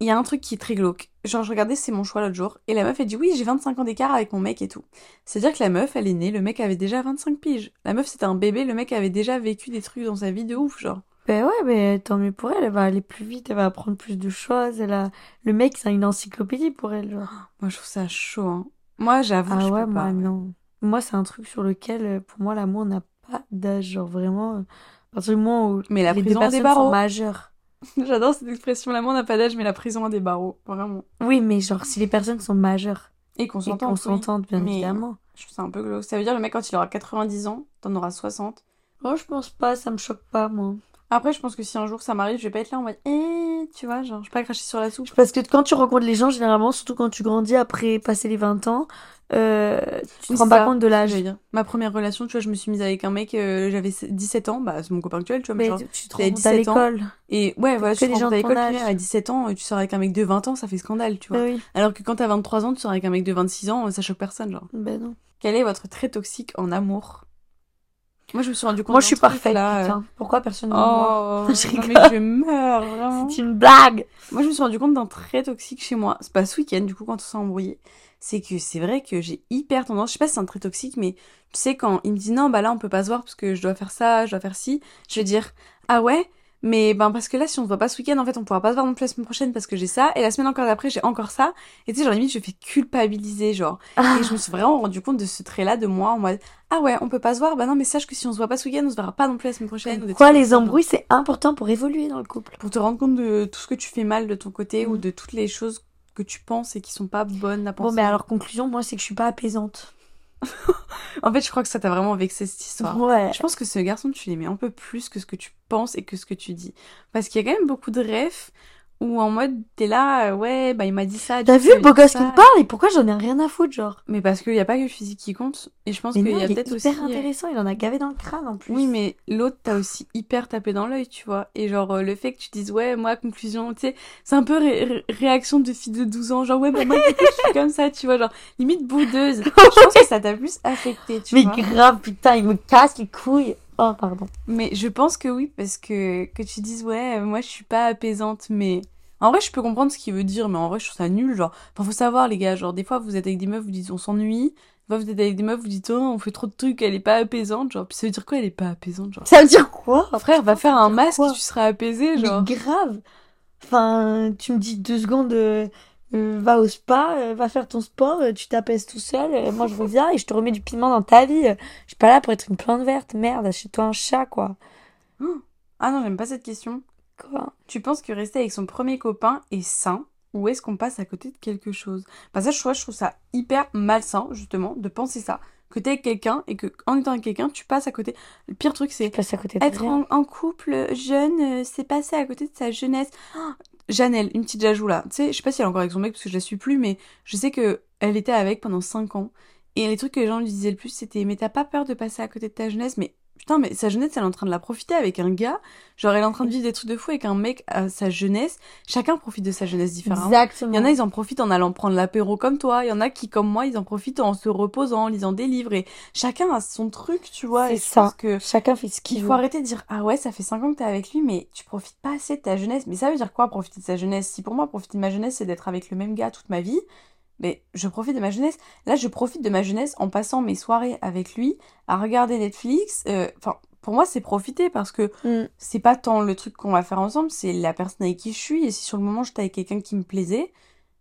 il y a un truc qui est très glauque. Genre, je regardais C'est mon choix l'autre jour, et la meuf, elle dit Oui, j'ai 25 ans d'écart avec mon mec et tout. C'est-à-dire que la meuf, elle est née, le mec avait déjà 25 piges. La meuf, c'était un bébé, le mec avait déjà vécu des trucs dans sa vie de ouf, genre. Ben ouais, mais tant mieux pour elle. Elle va aller plus vite, elle va apprendre plus de choses. Elle a... Le mec, c'est une encyclopédie pour elle, genre. Moi, je trouve ça chaud, hein. Moi, j'avoue, Ah je ouais, peux moi, pas. non. Moi, c'est un truc sur lequel, euh, pour moi, l'amour n'a pas d'âge. Genre, vraiment, euh, à partir du moment où Mais la les prison des personnes sont majeures. J'adore cette expression, l'amour n'a pas d'âge, mais la prison a des barreaux. Vraiment. Oui, mais genre, si les personnes sont majeures Et et consentante, oui. consentantes, bien Mais- évidemment. Je trouve ça un peu glauque. Ça veut dire le mec, quand il aura 90 ans, t'en auras 60. Moi, je pense pas, ça me choque pas, moi. Après, je pense que si un jour ça m'arrive, je vais pas être là en mode Eh, tu vois, genre, je vais pas cracher sur la soupe. Parce que quand tu rencontres les gens, généralement, surtout quand tu grandis après passer les 20 ans, euh, tu te rends pas ça, compte de l'âge. Ma première relation, tu vois, je me suis mise avec un mec, euh, j'avais 17 ans, bah c'est mon copain actuel, tu vois, mais Mais genre. tu te rends compte à 17 ans. l'école. Et ouais, voilà, tu te gens rends à de ton l'école, à 17 ans, tu sors avec un mec de 20 ans, ça fait scandale, tu vois. Ben oui. Alors que quand t'as 23 ans, tu sors avec un mec de 26 ans, ça choque personne, genre. Ben non. Quel est votre trait toxique en amour? Moi, je me suis rendu compte Moi, je suis truc, parfaite, là, euh, putain. Pourquoi personne ne me voit Oh, Je non, mais je meurs, vraiment. C'est une blague. Moi, je me suis rendu compte d'un trait toxique chez moi. C'est pas ce week-end, du coup, quand on s'est embrouillé. C'est que c'est vrai que j'ai hyper tendance, je sais pas si c'est un trait toxique, mais tu sais, quand il me dit non, bah là, on peut pas se voir parce que je dois faire ça, je dois faire ci, je vais dire, ah ouais, mais ben parce que là, si on se voit pas ce week-end, en fait, on pourra pas se voir non plus la semaine prochaine parce que j'ai ça, et la semaine encore d'après, j'ai encore ça. Et tu sais, genre, limite, je fais culpabiliser, genre. Ah, Et je me suis vraiment rendu compte de ce trait-là de moi en mode, ah ouais, on peut pas se voir, bah non, mais sache que si on se voit pas ce week-end, on se verra pas non plus la semaine prochaine. ou comme les embrouilles, c'est important pour évoluer dans le couple. Pour te rendre compte de tout ce que tu fais mal de ton côté Mm. ou de toutes les choses que tu penses et qui sont pas bonnes à penser. Bon, mais alors, conclusion, moi, c'est que je suis pas apaisante. En fait, je crois que ça t'a vraiment vexé cette histoire. Ouais. Je pense que ce garçon, tu l'aimais un peu plus que ce que tu penses et que ce que tu dis. Parce qu'il y a quand même beaucoup de rêves où en mode, t'es là, euh, ouais, bah il m'a dit ça. T'as vu le beau gosse qui me parle? Et pourquoi j'en ai rien à foutre, genre? Mais parce qu'il y a pas que le physique qui compte. Et je pense Mais qu'il y a peut-être hyper aussi. euh, intéressant, il en a gavé dans le crâne en plus. Oui, mais l'autre t'a aussi hyper tapé dans l'œil, tu vois. Et genre, euh, le fait que tu dises, ouais, moi, conclusion, tu sais, c'est un peu ré- ré- réaction de fille de 12 ans. Genre, ouais, bah, moi, je suis comme ça, tu vois. Genre, limite boudeuse. Je pense que ça t'a plus affecté, tu Mais vois. grave, putain, il me casse les couilles. Oh, pardon. Mais je pense que oui, parce que, que tu dises, ouais, euh, moi, je suis pas apaisante, mais. En vrai, je peux comprendre ce qu'il veut dire, mais en vrai, je trouve ça nul. Genre, enfin, faut savoir, les gars, genre, des fois, vous êtes avec des meufs, vous dites, on s'ennuie. Des fois, vous êtes avec des meufs, vous dites, oh, on fait trop de trucs, elle est pas apaisante. Genre, puis ça veut dire quoi, elle est pas apaisante, genre? Ça veut dire quoi? Frère, va faire un masque tu seras apaisé, genre. Mais grave. Enfin, tu me dis deux secondes, euh, euh, va au spa, euh, va faire ton sport, euh, tu t'apaises tout seul, moi je reviens et je te remets du piment dans ta vie. Je suis pas là pour être une plante verte, merde, achète-toi un chat, quoi. Ah non, j'aime pas cette question. Quoi? Tu penses que rester avec son premier copain est sain ou est-ce qu'on passe à côté de quelque chose? Bah ça, je trouve, je trouve ça hyper malsain, justement, de penser ça. Que t'es avec quelqu'un et que en étant avec quelqu'un, tu passes à côté. Le pire truc, c'est être en, en couple jeune, euh, c'est passer à côté de sa jeunesse. Oh, Janelle, une petite jajoue là. Tu sais, je sais pas si elle est encore avec son mec parce que je la suis plus, mais je sais que elle était avec pendant 5 ans. Et les trucs que les gens lui disaient le plus, c'était Mais t'as pas peur de passer à côté de ta jeunesse? Mais putain, mais sa jeunesse, elle est en train de la profiter avec un gars. Genre, elle est en train de vivre des trucs de fou avec un mec à sa jeunesse. Chacun profite de sa jeunesse différemment. Exactement. Il y en a, ils en profitent en allant prendre l'apéro comme toi. Il y en a qui, comme moi, ils en profitent en se reposant, en lisant des livres. Et chacun a son truc, tu vois. C'est ça. que Chacun fait ce qu'il il veut. faut arrêter de dire ah ouais ça fait 5 ans que t'es avec lui mais tu profites pas assez de ta jeunesse mais ça veut dire quoi profiter de sa jeunesse? Si pour moi profiter de ma jeunesse c'est d'être avec le même gars toute ma vie mais je profite de ma jeunesse là je profite de ma jeunesse en passant mes soirées avec lui à regarder Netflix Euh, enfin pour moi c'est profiter parce que Mm. c'est pas tant le truc qu'on va faire ensemble c'est la personne avec qui je suis et si sur le moment j'étais avec quelqu'un qui me plaisait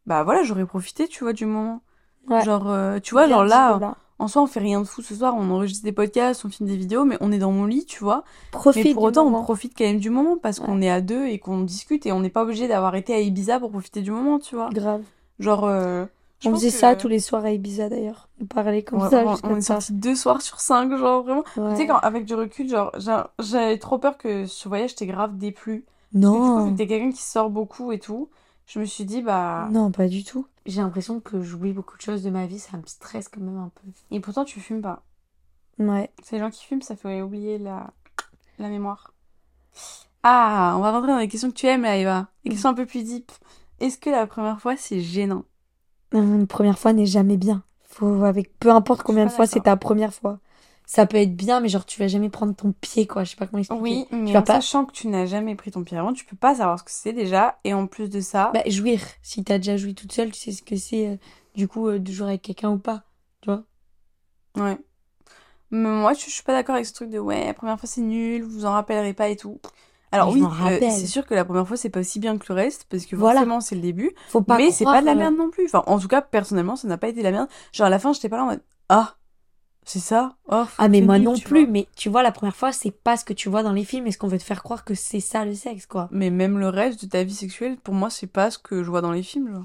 bah voilà j'aurais profité tu vois du moment Ouais. genre euh, tu vois Bien genre là en soi, on fait rien de fou ce soir, on enregistre des podcasts, on filme des vidéos, mais on est dans mon lit, tu vois. Profite Mais pour autant, on profite quand même du moment parce Ouais. qu'on est à deux et qu'on discute et on n'est pas obligé d'avoir été à Ibiza pour profiter du moment, tu vois. Grave. Genre, euh, je On faisait que- ça tous les soirs à Ibiza d'ailleurs. On parlait comme Ouais, ça on, on est sortis deux soirs sur cinq, genre vraiment. Ouais. Tu sais, quand, avec du recul, genre, j'a- j'avais trop peur que ce voyage t'ait grave déplu. Non. t'es quelqu'un qui sort beaucoup et tout, je me suis dit, bah. Non, pas du tout. J'ai l'impression que j'oublie beaucoup de choses de ma vie, ça me stresse quand même un peu. Et pourtant, tu fumes pas. Ouais. C'est les gens qui fument, ça fait oublier la, la mémoire. Ah, on va rentrer dans les questions que tu aimes, là, Eva. Les questions un peu plus deep. Est-ce que la première fois, c'est gênant? Une première fois n'est jamais bien. Faut avec peu importe combien de fois c'est ta première fois. Ça peut être bien, mais genre tu vas jamais prendre ton pied quoi. Je sais pas comment expliquer. Oui, mais vas en pas- sachant que tu n'as jamais pris ton pied avant, tu peux pas savoir ce que c'est déjà. Et en plus de ça, Bah jouir. Si t'as déjà joui toute seule, tu sais ce que c'est euh, du coup euh, de jouer avec quelqu'un ou pas. Tu vois? ouais. Mais moi, je, je suis pas d'accord avec ce truc de ouais, la première fois c'est nul, vous vous en rappellerez pas et tout. Alors Mais oui, euh, c'est sûr que la première fois c'est pas aussi bien que le reste parce que Voilà. forcément c'est le début. Faut pas mais c'est pas de la euh, merde non plus. Enfin, en tout cas, personnellement, ça n'a pas été de la merde. Genre à la fin, j'étais pas là en mode ah, c'est ça? Oh, Ah mais moi non plus. vois. Mais tu vois la première fois c'est pas ce que tu vois dans les films. Est-ce qu'on veut te faire croire que c'est ça le sexe quoi. Mais même le reste de ta vie sexuelle, pour moi, c'est pas ce que je vois dans les films, genre.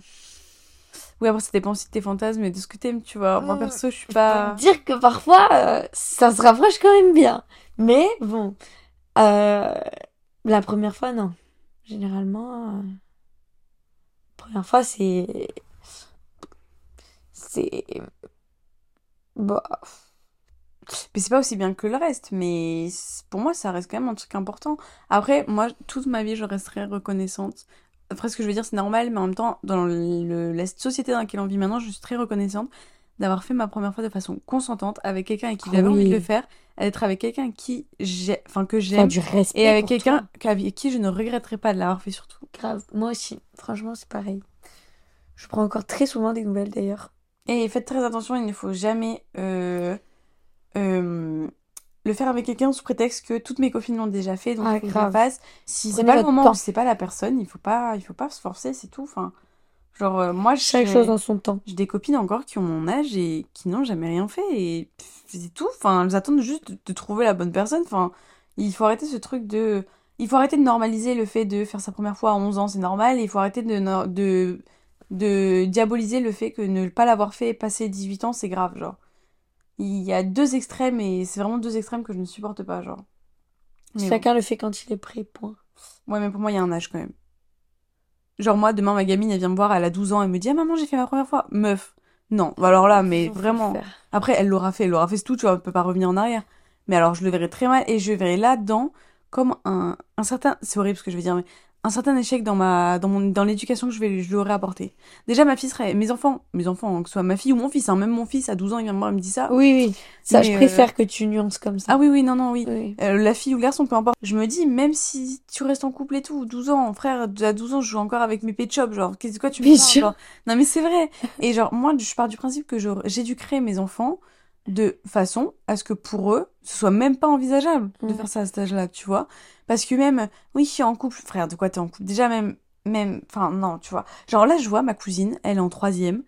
Oui, après, ça dépend aussi de tes fantasmes et de ce que t'aimes, tu vois. Moi, Mm. perso, je suis Je peux pas... te dire que parfois euh, ça se rapproche quand même bien. Mais bon, euh, la première fois non. Généralement, euh, première fois c'est c'est bah Mais c'est pas aussi bien que le reste, mais pour moi, ça reste quand même un truc important. Après, moi, toute ma vie, je resterai reconnaissante. Après, ce que je veux dire, c'est normal, mais en même temps, dans la société dans laquelle on vit maintenant, je suis très reconnaissante d'avoir fait ma première fois de façon consentante avec quelqu'un avec qui Ah j'avais envie de le faire, d'être avec quelqu'un qui j'ai, enfin, que j'aime, du respect et avec quelqu'un avec qui je ne regretterai pas de l'avoir fait surtout. Grave. Moi aussi. Franchement, c'est pareil. Je prends encore très souvent des nouvelles d'ailleurs. Et faites très attention, il ne faut jamais euh, euh, le faire avec quelqu'un sous prétexte que toutes mes copines l'ont déjà fait, donc Ah, il faut que je le grave. fasse. Si c'est pas le moment, temps. c'est pas la personne, il faut pas, il faut pas se forcer, c'est tout. Enfin, genre euh, moi, Chaque j'ai chose en son temps. j'ai des copines encore qui ont mon âge et qui n'ont jamais rien fait et c'est tout. Enfin, elles attendent juste de, de trouver la bonne personne. Enfin, il faut arrêter ce truc de, il faut arrêter de normaliser le fait de faire sa première fois à 11 ans, c'est normal. Et il faut arrêter de, no- de de diaboliser le fait que ne pas l'avoir fait passer 18 ans, c'est grave, genre. Il y a deux extrêmes et c'est vraiment deux extrêmes que je ne supporte pas, genre. Mais bon. Chacun le fait quand il est prêt, point. Ouais, mais pour moi, il y a un âge quand même. Genre, moi, demain, ma gamine, elle vient me voir, elle a 12 ans, elle me dit, ah, maman, j'ai fait ma première fois. Meuf. Non, Bah, alors là, mais vraiment. Après, elle l'aura fait, elle l'aura fait, c'est tout, tu vois, on peut pas revenir en arrière. Mais alors, je le verrai très mal et je verrai là-dedans comme un, un certain. C'est horrible ce que je vais dire, mais un certain échec dans ma dans mon dans l'éducation que je vais je lui aurais apporté. Déjà ma fille serait mes enfants, mes enfants hein, que ce soit ma fille ou mon fils, hein, même mon fils à 12 ans, il vient me voir, il me dit ça. Oui, oui. Ça, Mais, je euh, préfère que tu nuances comme ça. Ah oui oui, non non, oui. Oui. Euh, la fille ou le garçon, peu importe. Je me dis, même si tu restes en couple et tout, 12 ans, frère, à 12 ans, je joue encore avec mes pet shops, genre, qu'est-ce quoi tu me parles, genre? Non mais c'est vrai. Et genre, moi, je pars du principe que j'éduquerai mes enfants de façon à ce que pour eux, ce soit même pas envisageable de Mhm. faire ça à cet âge-là, tu vois. Parce que même, oui, je suis en couple, frère, de quoi t'es en couple? Déjà, même, même, enfin, non, tu vois. Genre là, je vois ma cousine, elle est en troisième.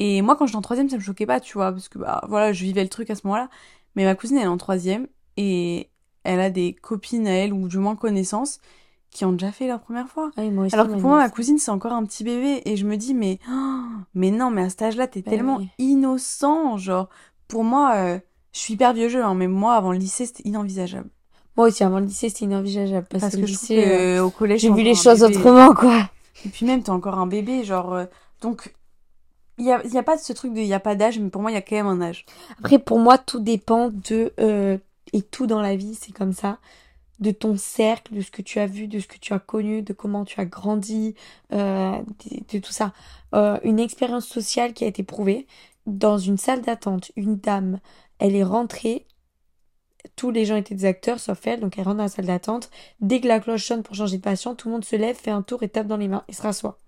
Et moi, quand j'étais en troisième, ça me choquait pas, tu vois, parce que, bah, voilà, je vivais le truc à ce moment-là. Mais ma cousine, elle est en troisième et elle a des copines à elle, ou du moins connaissances, qui ont déjà fait leur première fois. Ah oui, moi aussi, Alors que pour moi, ma cousine, c'est encore un petit bébé. Et je me dis, mais, oh, mais non, mais à cet âge-là, t'es Bah tellement oui. innocent. Genre, pour moi, euh, je suis hyper vieux jeu, hein, mais moi, avant le lycée, c'était inenvisageable. Moi aussi, avant le lycée, c'était inenvisageable. Parce, Parce que je lycée, que euh, au collège, j'ai vu les choses autrement, quoi. Et puis même, t'es encore un bébé, genre. euh, donc, il y a, y a pas ce truc de il y a pas d'âge, mais pour moi, il y a quand même un âge. Après, pour moi, tout dépend de... euh, et tout dans la vie, c'est comme ça. De ton cercle, de ce que tu as vu, de ce que tu as connu, de comment tu as grandi, euh, de, de tout ça. Une expérience sociale qui a été prouvée. Dans une salle d'attente, une dame, elle est rentrée. Tous les gens étaient des acteurs, sauf elle. Donc elle rentre dans la salle d'attente. Dès que la cloche sonne pour changer de patient, tout le monde se lève, fait un tour et tape dans les mains et se rassoit.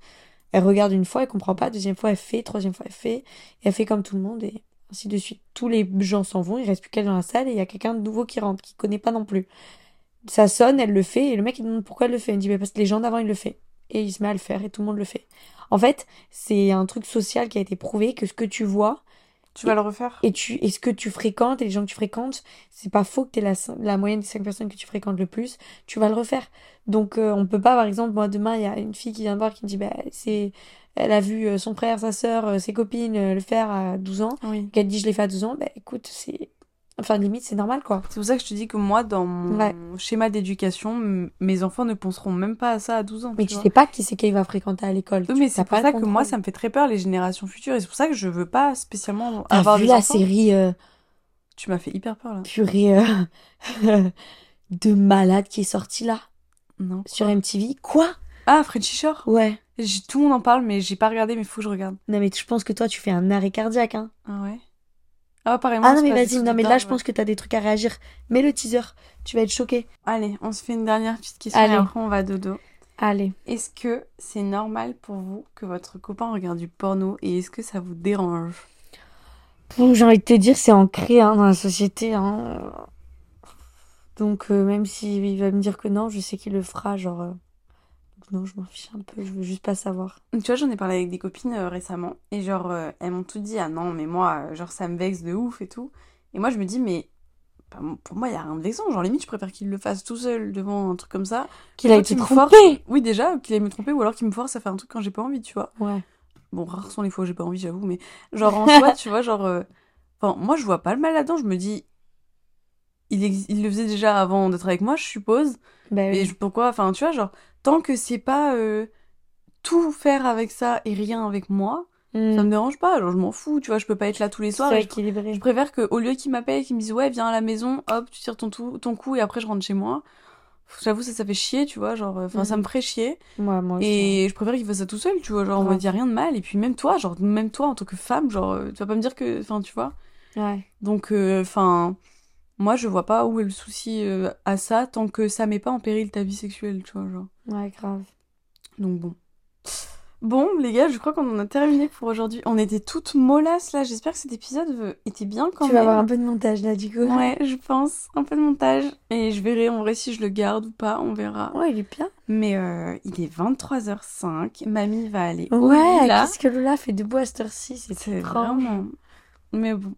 Elle regarde une fois, elle comprend pas. Deuxième fois, elle fait. Troisième fois, elle fait. Et elle fait comme tout le monde et ainsi de suite. Tous les gens s'en vont, il reste plus qu'elle dans la salle et il y a quelqu'un de nouveau qui rentre, qui connaît pas non plus. Ça sonne, elle le fait et le mec il demande pourquoi elle le fait. Il dit bah, parce que les gens d'avant ils le fait. Et il se met à le faire et tout le monde le fait. En fait, c'est un truc social qui a été prouvé que ce que tu vois Tu vas le refaire? Et tu, et ce que tu fréquentes et les gens que tu fréquentes, c'est pas faux que t'es la, la moyenne des cinq personnes que tu fréquentes le plus, tu vas le refaire. Donc, euh, on peut pas, par exemple, moi, demain, il y a une fille qui vient me voir qui me dit, bah, c'est, elle a vu euh, son frère, sa sœur, euh, ses copines euh, le faire à 12 ans. Oui. Qu'elle dit, je l'ai fait à 12 ans, bah, écoute, c'est, enfin, limite, c'est normal, quoi. C'est pour ça que je te dis que moi, dans mon Ouais. schéma d'éducation, mes enfants ne penseront même pas à ça à 12 ans. Mais tu sais pas qui c'est qu'il va fréquenter à l'école. Oui, mais c'est pour ça que moi, ça me fait très peur, les générations futures. Et c'est pour ça que je veux pas spécialement T'as avoir vu des la enfants. série, euh, Tu m'as fait hyper peur, là. purée, euh, de malade qui est sortie là, Non. sur MTV. Quoi? Ah, Frenchy Shore Ouais. Tout le monde en parle, mais j'ai pas regardé, mais faut que je regarde. Non, mais je pense que toi, tu fais un arrêt cardiaque, hein. Ah ouais? Ah, apparemment, Ah non, mais vas-y, non, mais là, je pense que t'as des trucs à réagir. Mets le teaser, tu vas être choqué. Allez, on se fait une dernière petite question Allez. et après on va dodo. Allez. Est-ce que c'est normal pour vous que votre copain regarde du porno et est-ce que ça vous dérange? Bon, j'ai envie de te dire, c'est ancré hein, dans la société. Hein. Donc, euh, même s'il va me dire que non, je sais qu'il le fera. Genre, euh, non, je m'en fiche un peu. Je veux juste pas savoir. Tu vois, j'en ai parlé avec des copines euh, récemment et genre, euh, elles m'ont tout dit, ah non, mais moi, euh, genre, ça me vexe de ouf et tout. Et moi, je me dis, mais bah, pour moi, il y a rien de vexant. Genre, limite, je préfère qu'il le fasse tout seul devant un truc comme ça. Qu'il a Toi, été me trompé. Oui, déjà, qu'il aille me tromper ou alors qu'il me force à faire un truc quand j'ai pas envie, tu vois. Ouais. Bon, rares sont les fois où j'ai pas envie, j'avoue, mais genre en soi, tu vois, genre. euh, Enfin, moi, je vois pas le mal là-dedans. Je me dis. Il, ex- il le faisait déjà avant d'être avec moi, je suppose. Bah Et oui. je- pourquoi Enfin, tu vois, genre, tant que c'est pas euh, tout faire avec ça et rien avec moi, Hmm. ça me dérange pas. Genre, je m'en fous, tu vois, je peux pas être là tous les soirs. Je, préfère qu'au lieu qu'il m'appelle, qu'il me dise, ouais, viens à la maison, hop, tu tires ton, tout, ton coup et après je rentre chez moi. J'avoue, ça, ça fait chier, tu vois, genre, enfin, ça Mhm. me ferait chier. Ouais, moi aussi. Et je préfère qu'il fasse ça tout seul, tu vois, genre, on va dire rien de mal. Et puis même toi, genre, même toi, en tant que femme, genre, euh, tu vas pas me dire que, enfin, tu vois. Ouais. Donc, euh, enfin, moi, je vois pas où est le souci euh, à ça tant que ça met pas en péril ta vie sexuelle, tu vois, genre. Ouais, grave. Donc bon. Bon, les gars, je crois qu'on en a terminé pour aujourd'hui. On était toutes mollasses là. J'espère que cet épisode était bien quand tu même. vas avoir un peu de montage là, du coup. Ouais, je pense. Un peu de montage. Et je verrai en vrai si je le garde ou pas. On verra. Ouais, il est bien. Mais euh, il est 23h05. Mamie va aller Ouais, qu'est-ce que Lola fait debout à cette heure-ci C'est vraiment. Mais bon.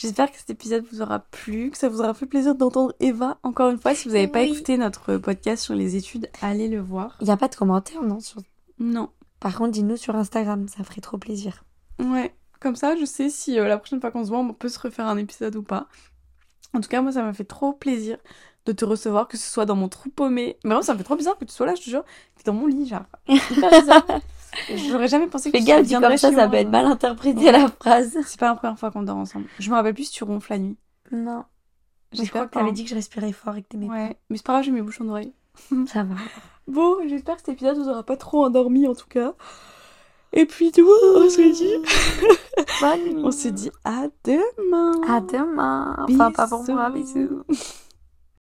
J'espère que cet épisode vous aura plu, que ça vous aura fait plaisir d'entendre Eva. Encore une fois, si vous n'avez pas Oui. écouté notre podcast sur les études, allez le voir. Il n'y a pas de commentaires, non sur- Non. Par contre, dis-nous sur Instagram, ça ferait trop plaisir. Ouais. Comme ça, je sais si euh, la prochaine fois qu'on se voit, on peut se refaire un épisode ou pas. En tout cas, moi, ça m'a fait trop plaisir de te recevoir, que ce soit dans mon trou paumé. Mais vraiment, ça me fait trop bizarre que tu sois là, je te jure. T'es dans mon lit, genre. Hyper bizarre. J'aurais jamais pensé que Fais tu gaffe, viendrais comme ça, ça peut être mal interprété la phrase. C'est pas la première fois qu'on dort ensemble. Je me rappelle plus si tu ronfles la nuit. Non. Mais je crois que pas, t'avais hein. dit que je respirais fort et que t'aimais Ouais, mais c'est pas grave, j'ai mes bouchons d'oreilles. Ça va. Bon, j'espère que cet épisode vous aura pas trop endormi en tout cas. Et puis, coup, on se dit, Bonne nuit. on se dit à demain. À demain. Enfin, pas pour moi, bisous.